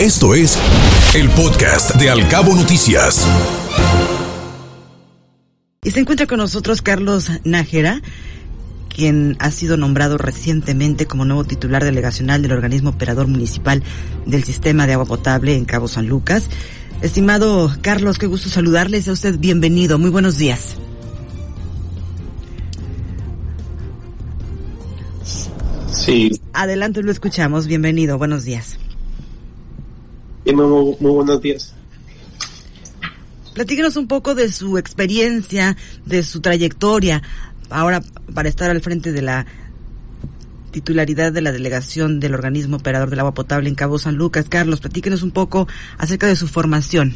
Esto es el podcast de Alcabo Noticias. Y se encuentra con nosotros Carlos Nájera, quien ha sido nombrado recientemente como nuevo titular delegacional del organismo operador municipal del sistema de agua potable en Cabo San Lucas. Estimado Carlos, qué gusto saludarles. A usted bienvenido. Muy buenos días. Sí. Adelante, lo escuchamos. Bienvenido. Buenos días. Muy, buenos días. Platíquenos un poco de su experiencia, de su trayectoria, ahora para estar al frente de la titularidad de la delegación del organismo operador del agua potable en Cabo San Lucas. Carlos, platíquenos un poco acerca de su formación.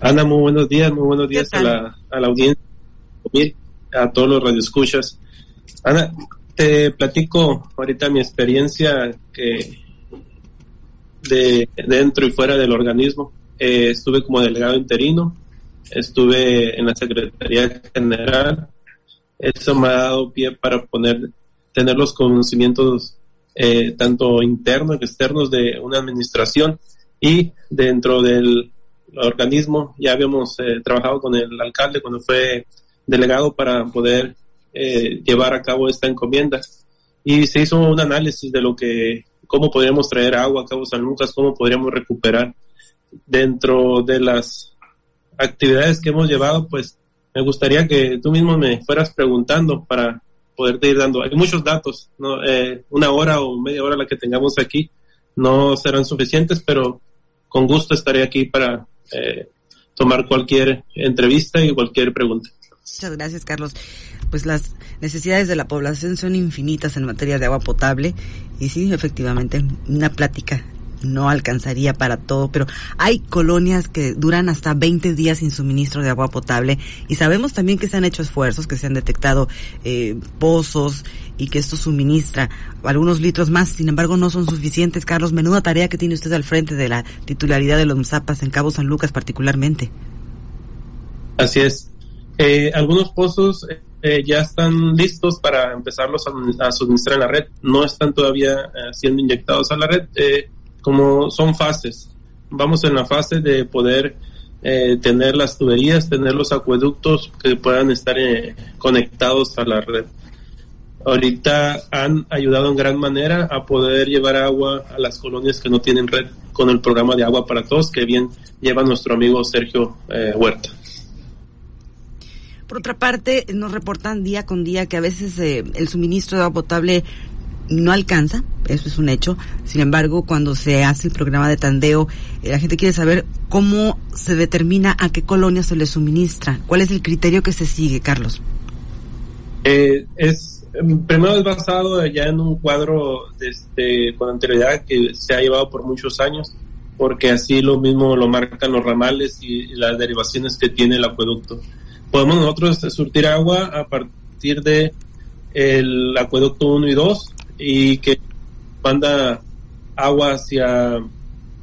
Ana, muy buenos días, muy buenos días a la, a la audiencia, a todos los radioescuchas. Ana, te platico ahorita mi experiencia que de dentro y fuera del organismo. Eh, estuve como delegado interino, estuve en la Secretaría General. Eso me ha dado pie para poner, tener los conocimientos eh, tanto internos que externos de una administración y dentro del organismo ya habíamos eh, trabajado con el alcalde cuando fue delegado para poder eh, llevar a cabo esta encomienda. Y se hizo un análisis de lo que, cómo podríamos traer agua a Cabo San Lucas, cómo podríamos recuperar dentro de las actividades que hemos llevado, pues me gustaría que tú mismo me fueras preguntando para poderte ir dando. Hay muchos datos, ¿no? Eh, una hora o media hora la que tengamos aquí no serán suficientes, pero con gusto estaré aquí para eh, tomar cualquier entrevista y cualquier pregunta. Muchas gracias, Carlos. Pues las necesidades de la población son infinitas en materia de agua potable y sí, efectivamente, una plática no alcanzaría para todo, pero hay colonias que duran hasta 20 días sin suministro de agua potable y sabemos también que se han hecho esfuerzos, que se han detectado eh, pozos y que esto suministra algunos litros más, sin embargo no son suficientes. Carlos, menuda tarea que tiene usted al frente de la titularidad de los zapas en Cabo San Lucas particularmente. Así es. Eh, algunos pozos eh, ya están listos para empezarlos a, suministrar en la red. No están todavía eh, siendo inyectados a la red, como son fases. Vamos en la fase de poder tener las tuberías, tener los acueductos que puedan estar conectados a la red. Ahorita han ayudado en gran manera a poder llevar agua a las colonias que no tienen red con el programa de agua para todos que bien lleva nuestro amigo Sergio Huerta. Por otra parte, nos reportan día con día que a veces eh, el suministro de agua potable no alcanza, eso es un hecho. Sin embargo, cuando se hace el programa de tandeo, eh, la gente quiere saber cómo se determina a qué colonia se le suministra. ¿Cuál es el criterio que se sigue, Carlos? Eh, es primero es basado ya en un cuadro este, con anterioridad que se ha llevado por muchos años, porque así lo mismo lo marcan los ramales y las derivaciones que tiene el acueducto podemos nosotros surtir agua a partir de el acueducto 1 y 2 y que manda agua hacia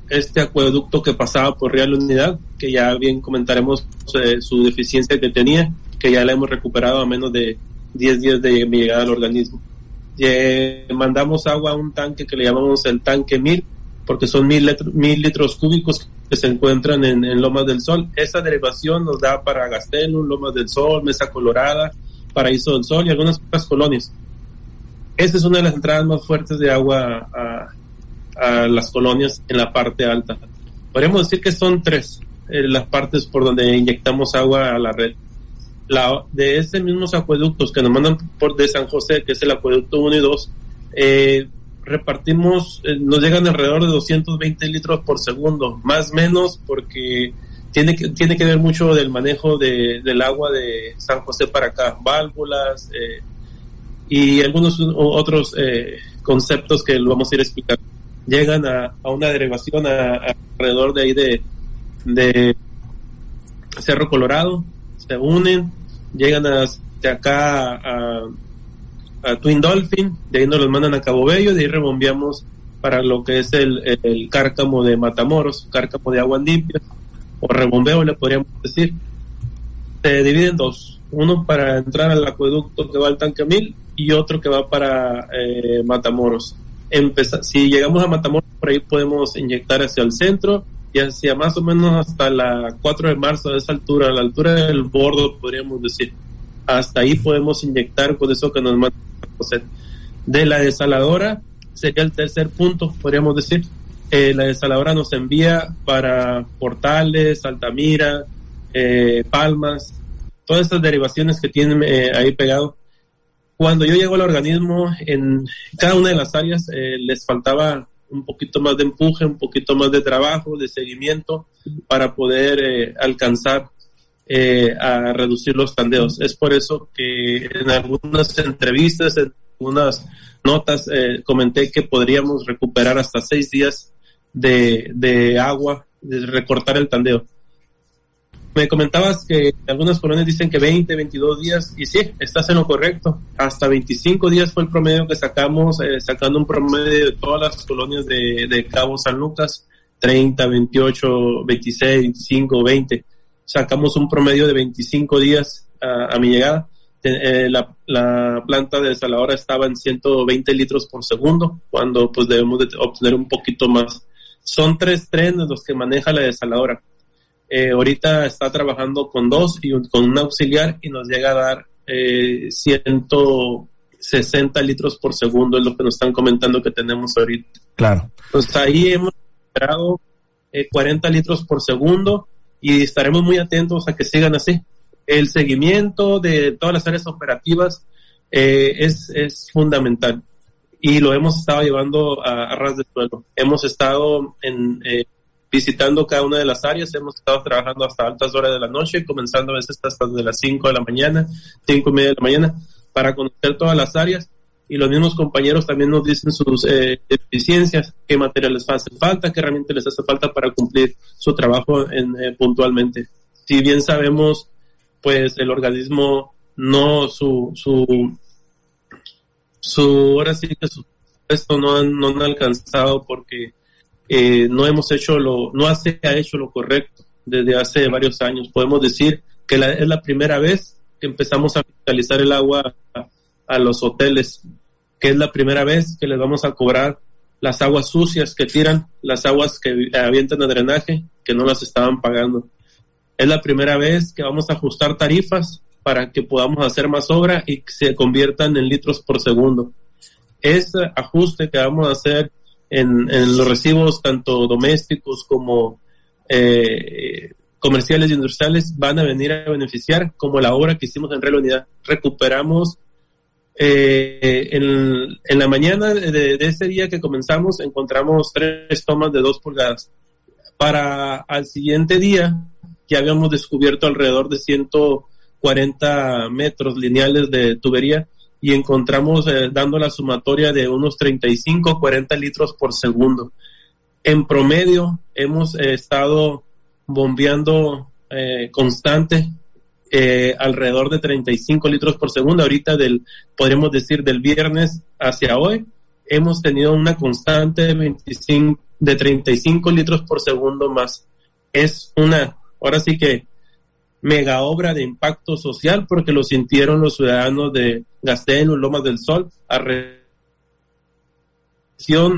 este acueducto que pasaba por Real Unidad, que ya bien comentaremos eh, su deficiencia que tenía, que ya la hemos recuperado a menos de 10 días de mi llegada al organismo. Eh, mandamos agua a un tanque que le llamamos el tanque 1000, porque son mil, mil litros cúbicos que se encuentran en, Lomas del Sol. Esa derivación nos da para Gastelum, Lomas del Sol, Mesa Colorada, Paraíso del Sol y algunas otras colonias. Esta es una de las entradas más fuertes de agua a, las colonias en la parte alta. Podríamos decir que son tres eh, las partes por donde inyectamos agua a la red. La, de esos mismos acueductos que nos mandan por de San José, que es el acueducto 1 y 2, eh, repartimos, eh, nos llegan alrededor de 220 litros por segundo, más menos porque tiene que, tiene que ver mucho del manejo de, del agua de San José para acá, válvulas eh, y algunos otros eh, conceptos que lo vamos a ir explicando. Llegan a, una derivación alrededor de ahí de, de Cerro Colorado, se unen, llegan hasta acá a a Twin Dolphin, de ahí nos los mandan a Cabo Bello, de ahí rebombeamos para lo que es el, el cárcamo de Matamoros, cárcamo de agua limpia, o rebombeo le podríamos decir. Se dividen dos, uno para entrar al acueducto que va al tanque mil y otro que va para eh, Matamoros. Empezar, si llegamos a Matamoros por ahí podemos inyectar hacia el centro y hacia más o menos hasta la 4 de marzo, a esa altura, a la altura del bordo, podríamos decir. Hasta ahí podemos inyectar con eso que nos manda De la desaladora sería el tercer punto, podríamos decir. Eh, la desaladora nos envía para Portales, Altamira, eh, Palmas, todas estas derivaciones que tienen eh, ahí pegado. Cuando yo llego al organismo, en cada una de las áreas les faltaba un poquito más de empuje, un poquito más de trabajo, de seguimiento para poder alcanzar eh, a reducir los tandeos. Es por eso que en algunas entrevistas, en algunas notas, eh, comenté que podríamos recuperar hasta seis días de, de agua, de recortar el tandeo me comentabas que algunas colonias dicen que 20, 22 días, y sí, estás en lo correcto. Hasta 25 días fue el promedio que sacamos, eh, sacando un promedio de todas las colonias de, de Cabo San Lucas, 30, 28, 26, 25, 20. Sacamos un promedio de 25 días a, mi llegada. Eh, la, la, planta de desaladora estaba en 120 litros por segundo, cuando pues debemos de obtener un poquito más. Son tres trenes los que maneja la desaladora eh, ahorita está trabajando con dos y con un auxiliar y nos llega a dar eh, 160 litros por segundo, es lo que nos están comentando que tenemos ahorita. Claro. Pues ahí hemos esperado eh, 40 litros por segundo y estaremos muy atentos a que sigan así. El seguimiento de todas las áreas operativas eh, es, es fundamental y lo hemos estado llevando a, ras de suelo. Hemos estado eh, visitando cada una de las áreas. Hemos estado trabajando hasta altas horas de la noche, comenzando a veces hasta de las 5 de la mañana, 5 y media de la mañana, para conocer todas las áreas. Y los mismos compañeros también nos dicen sus eh, deficiencias, qué materiales hace falta, qué herramientas les hace falta para cumplir su trabajo en, eh, puntualmente. Si bien sabemos, pues el organismo no, su, su, su, ahora sí que su esto no han, no han alcanzado porque eh, no hemos hecho lo, no se ha hecho lo correcto desde hace varios años. Podemos decir que es la primera vez que empezamos a fiscalizar el agua a, los hoteles, que es la primera vez que les vamos a cobrar las aguas sucias que tiran, las aguas que avientan a drenaje, que no las estaban pagando. Es la primera vez que vamos a ajustar tarifas para que podamos hacer más obra y que se conviertan en litros por segundo. Ese ajuste que vamos a hacer en, los recibos tanto domésticos como eh, comerciales y industriales van a venir a beneficiar como la obra que hicimos en Real Unidad. Recuperamos eh, en, la mañana de, ese día que comenzamos encontramos tres tomas de dos pulgadas. Para al siguiente día ya habíamos descubierto alrededor de 140 metros lineales de tubería y encontramos eh, dando la sumatoria de unos 35, 40 litros por segundo. En promedio hemos eh, estado bombeando eh, alrededor de 35 litros por segundo. Ahorita del, podríamos decir del viernes hacia hoy, hemos tenido una constante de 25, de 35 litros por segundo más. Es una, ahora sí que mega obra de impacto social porque lo sintieron los ciudadanos de Gastén, Lomas del Sol,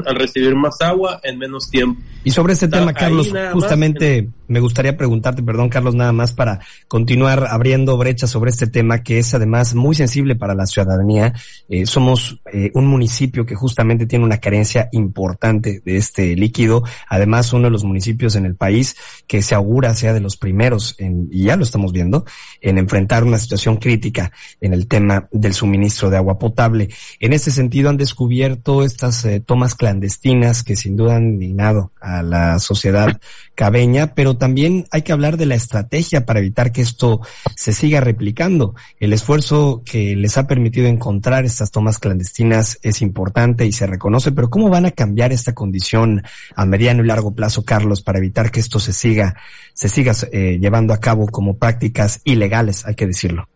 al recibir más agua en menos tiempo. Y sobre este tema, Carlos, justamente me gustaría preguntarte, perdón, Carlos, nada más para continuar abriendo brechas sobre este tema que es además muy sensible para la ciudadanía. Eh, somos eh, un municipio que justamente tiene una carencia importante de este líquido. Además, uno de los municipios en el país que se augura sea de los primeros, en, y ya lo estamos viendo, en enfrentar una situación crítica en el tema del suministro de agua potable. En ese sentido, han descubierto estas eh, tomas clandestinas que sin duda han indignado a la sociedad cabeña, pero también hay que hablar de la estrategia para evitar que esto se siga replicando. El esfuerzo que les ha permitido encontrar estas tomas clandestinas es importante y se reconoce, pero ¿cómo van a cambiar esta condición a mediano y largo plazo, Carlos, para evitar que esto se siga, se siga eh, llevando a cabo como prácticas ilegales, hay que decirlo?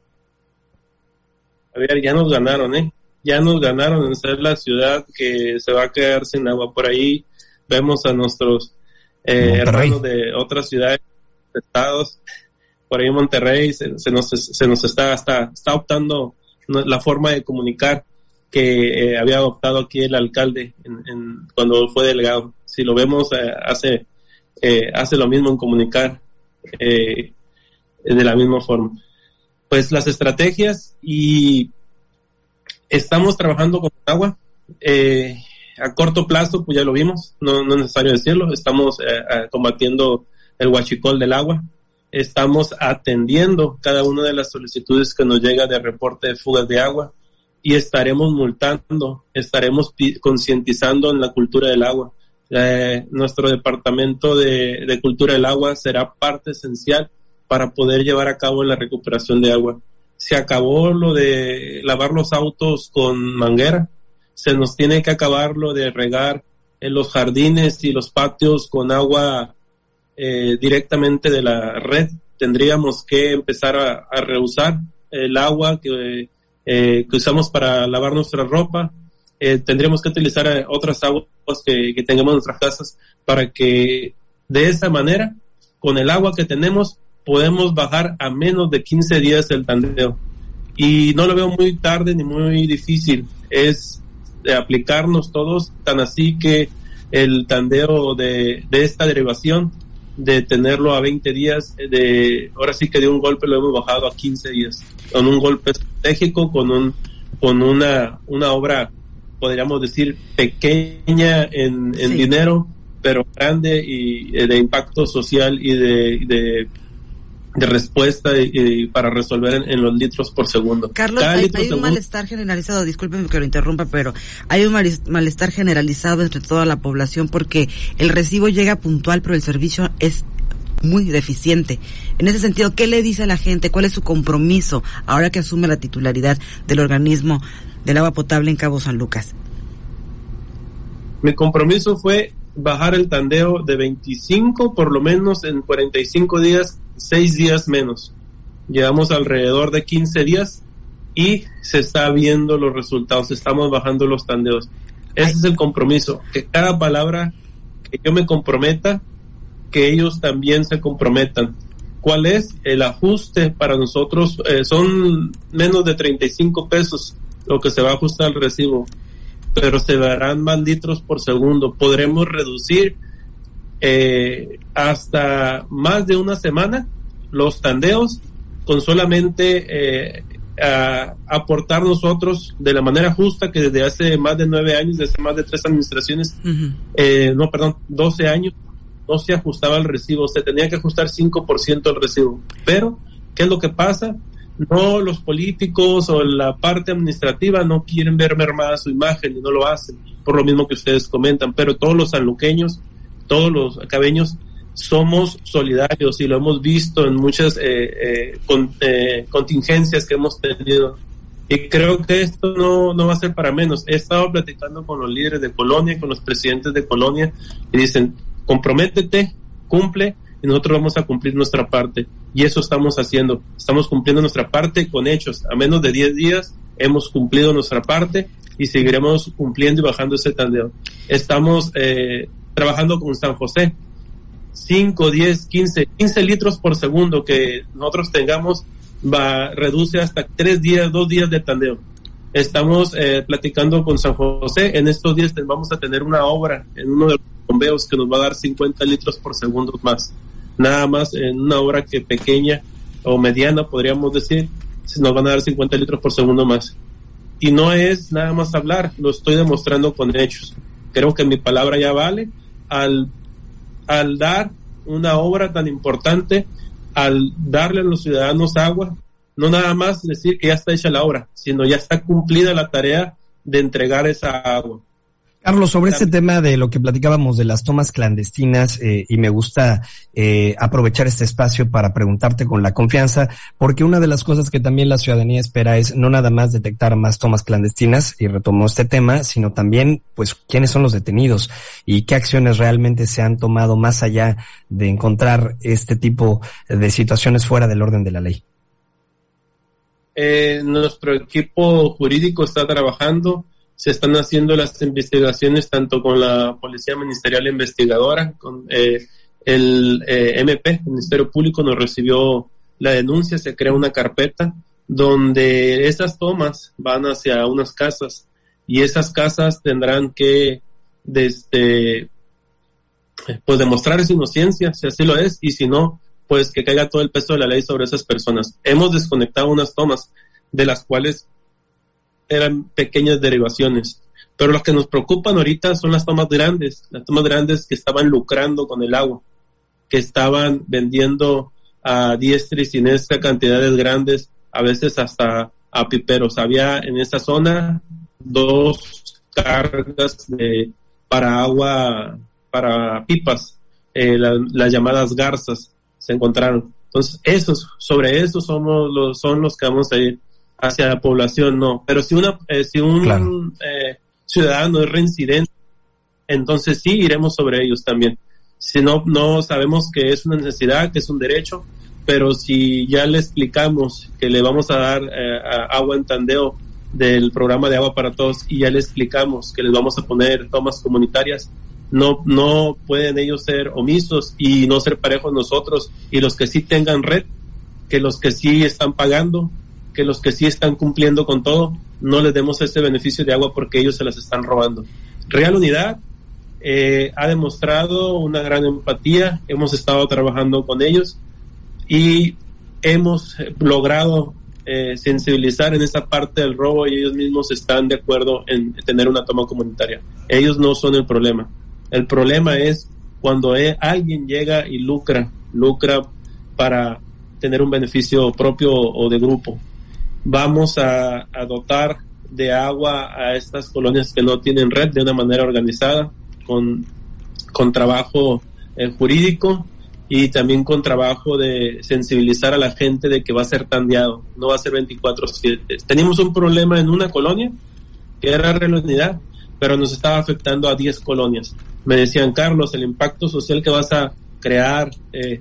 A ver, ya nos ganaron, ¿eh? Ya nos ganaron en ser la ciudad que se va a quedar sin agua por ahí vemos a nuestros eh, hermanos de otras ciudades, estados, por ahí en Monterrey se, nos, se nos está, está, está optando la forma de comunicar que eh, había adoptado aquí el alcalde en, cuando fue delegado. si lo vemos, eh, hace, eh, hace lo mismo en comunicar de la misma forma. Pues las estrategias y estamos trabajando con agua. a corto plazo, pues ya lo vimos, no, es necesario decirlo, estamos combatiendo el huachicol del agua, estamos atendiendo cada una de las solicitudes que nos llega de reporte de fugas de agua y estaremos multando, estaremos concientizando en la cultura del agua. Eh, nuestro departamento de, de, cultura del agua será parte esencial para poder llevar a cabo la recuperación de agua. Se acabó lo de lavar los autos con manguera, se nos tiene que acabar lo de regar en los jardines y los patios con agua eh, directamente de la red. Tendríamos que empezar a, a reusar el agua que eh, usamos para lavar nuestra ropa. Eh, tendríamos que utilizar eh, otras aguas que, que, tengamos en nuestras casas para que de esa manera, con el agua que tenemos, podemos bajar a menos de 15 días el tandeo. Y no lo veo muy tarde ni muy difícil. Es de aplicarnos todos, tan así que el tandeo de, de esta derivación de tenerlo a 20 días, de ahora sí que de un golpe lo hemos bajado a 15 días, con un golpe estratégico, con un con una, una obra, podríamos decir, pequeña en, en dinero, pero grande y eh, de impacto social y de, de, de respuesta y, para resolver en, los litros por segundo. Carlos, hay, un malestar generalizado, discúlpenme que lo interrumpa, pero hay un malestar generalizado entre toda la población porque el recibo llega puntual, pero el servicio es muy deficiente. En ese sentido, ¿qué le dice a la gente? ¿Cuál es su compromiso ahora que asume la titularidad del organismo del agua potable en Cabo San Lucas? Mi compromiso fue bajar el tandeo de 25 por lo menos en 45 días, 6 días menos. Llevamos alrededor de 15 días y se está viendo los resultados, estamos bajando los tandeos. Ese es el compromiso, que cada palabra que yo me comprometa que ellos también se comprometan. ¿Cuál es el ajuste para nosotros? Eh, son menos de 35 pesos lo que se va a ajustar al recibo, pero se darán más litros por segundo. Podremos reducir eh, hasta más de una semana los tandeos con solamente eh, aportar nosotros de la manera justa que desde hace más de nueve años, desde más de tres administraciones, no, perdón, 12 años, no se ajustaba el recibo, se tenía que ajustar 5% el recibo. Pero, ¿qué es lo que pasa? No los políticos o la parte administrativa no quieren ver mermada su imagen y no lo hacen, por lo mismo que ustedes comentan, pero todos los sanluqueños, todos los cabeños, somos solidarios y lo hemos visto en muchas eh, eh, eh, contingencias que hemos tenido. Y creo que esto no, no va a ser para menos. He estado platicando con los líderes de Colonia, con los presidentes de Colonia, y dicen, comprométete, cumple y nosotros vamos a cumplir nuestra parte. Y eso estamos haciendo. Estamos cumpliendo nuestra parte con hechos. A menos de 10 días hemos cumplido nuestra parte y seguiremos cumpliendo y bajando ese tandeo. Estamos eh, trabajando con San José. 5, 10, 15, 15 litros por segundo que nosotros tengamos va reduce hasta 3 días, 2 días de tandeo. Estamos eh, platicando con San José. En estos días vamos a tener una obra en uno de los bombeos que nos va a dar 50 litros por segundo más. Nada más en una hora que pequeña o mediana, podríamos decir, nos van a dar 50 litros por segundo más. Y no es nada más hablar, lo estoy demostrando con hechos. Creo que mi palabra ya vale al, al dar una obra tan importante, al darle a los ciudadanos agua, no nada más decir que ya está hecha la obra, sino ya está cumplida la tarea de entregar esa agua. Carlos, sobre este tema de lo que platicábamos de las tomas clandestinas, eh, y me gusta eh, aprovechar este espacio para preguntarte con la confianza, porque una de las cosas que también la ciudadanía espera es no nada más detectar más tomas clandestinas, y retomó este tema, sino también, pues, quiénes son los detenidos y qué acciones realmente se han tomado más allá de encontrar este tipo de situaciones fuera del orden de la ley. Eh, nuestro equipo jurídico está trabajando se están haciendo las investigaciones tanto con la Policía Ministerial Investigadora, con eh, el eh, MP, el Ministerio Público, nos recibió la denuncia, se crea una carpeta donde esas tomas van hacia unas casas y esas casas tendrán que desde pues demostrar esa inocencia, si así lo es, y si no, pues que caiga todo el peso de la ley sobre esas personas. Hemos desconectado unas tomas de las cuales eran pequeñas derivaciones, pero las que nos preocupan ahorita son las tomas grandes, las tomas grandes que estaban lucrando con el agua, que estaban vendiendo a diestra y siniestra cantidades grandes, a veces hasta a piperos. Había en esa zona dos cargas de, para agua, para pipas, eh, las llamadas garzas, se encontraron. Entonces, esos, sobre eso somos los, son los que vamos a ir hacia la población, no. Pero si una, eh, si un eh, ciudadano es reincidente, entonces sí iremos sobre ellos también. Si no, no sabemos que es una necesidad, que es un derecho, pero si ya le explicamos que le vamos a dar eh, agua en tandeo del programa de agua para todos y ya le explicamos que les vamos a poner tomas comunitarias, no, no pueden ellos ser omisos y no ser parejos nosotros y los que sí tengan red, que los que sí están pagando, que los que sí están cumpliendo con todo, no les demos ese beneficio de agua porque ellos se las están robando. Real Unidad eh, ha demostrado una gran empatía, hemos estado trabajando con ellos y hemos logrado eh, sensibilizar en esa parte del robo y ellos mismos están de acuerdo en tener una toma comunitaria. Ellos no son el problema. El problema es cuando eh, alguien llega y lucra, lucra para tener un beneficio propio o de grupo. Vamos a, dotar de agua a estas colonias que no tienen red de una manera organizada, con, con trabajo eh, jurídico y también con trabajo de sensibilizar a la gente de que va a ser tandeado, no va a ser 24/7. Teníamos un problema en una colonia que era realidad, pero nos estaba afectando a 10 colonias. Me decían, Carlos, el impacto social que vas a crear eh,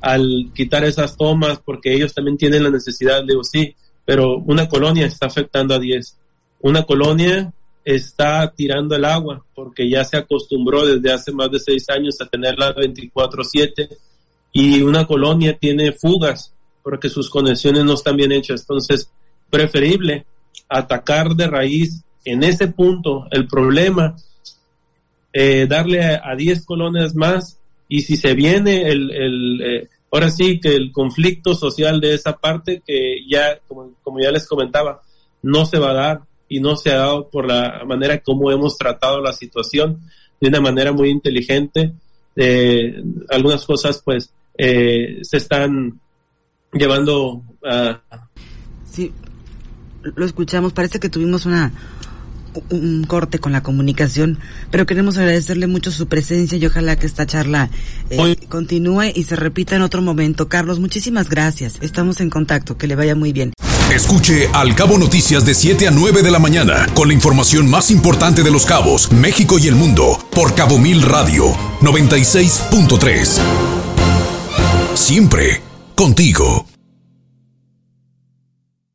al quitar esas tomas, porque ellos también tienen la necesidad, digo, sí, pero una colonia está afectando a 10. Una colonia está tirando el agua porque ya se acostumbró desde hace más de seis años a tenerla 24/7 y una colonia tiene fugas porque sus conexiones no están bien hechas. Entonces, preferible atacar de raíz en ese punto el problema, eh, darle a 10 colonias más y si se viene el, el eh, ahora sí que el conflicto social de esa parte que ya, como, ya les comentaba, no se va a dar y no se ha dado por la manera como hemos tratado la situación de una manera muy inteligente. Eh, algunas cosas pues eh, se están llevando a... Sí, lo escuchamos, parece que tuvimos una un corte con la comunicación, pero queremos agradecerle mucho su presencia y ojalá que esta charla eh, continúe y se repita en otro momento. Carlos, muchísimas gracias. Estamos en contacto. Que le vaya muy bien. Escuche Al Cabo Noticias de 7 a 9 de la mañana con la información más importante de los cabos, México y el mundo por Cabo Mil Radio 96.3. Siempre contigo.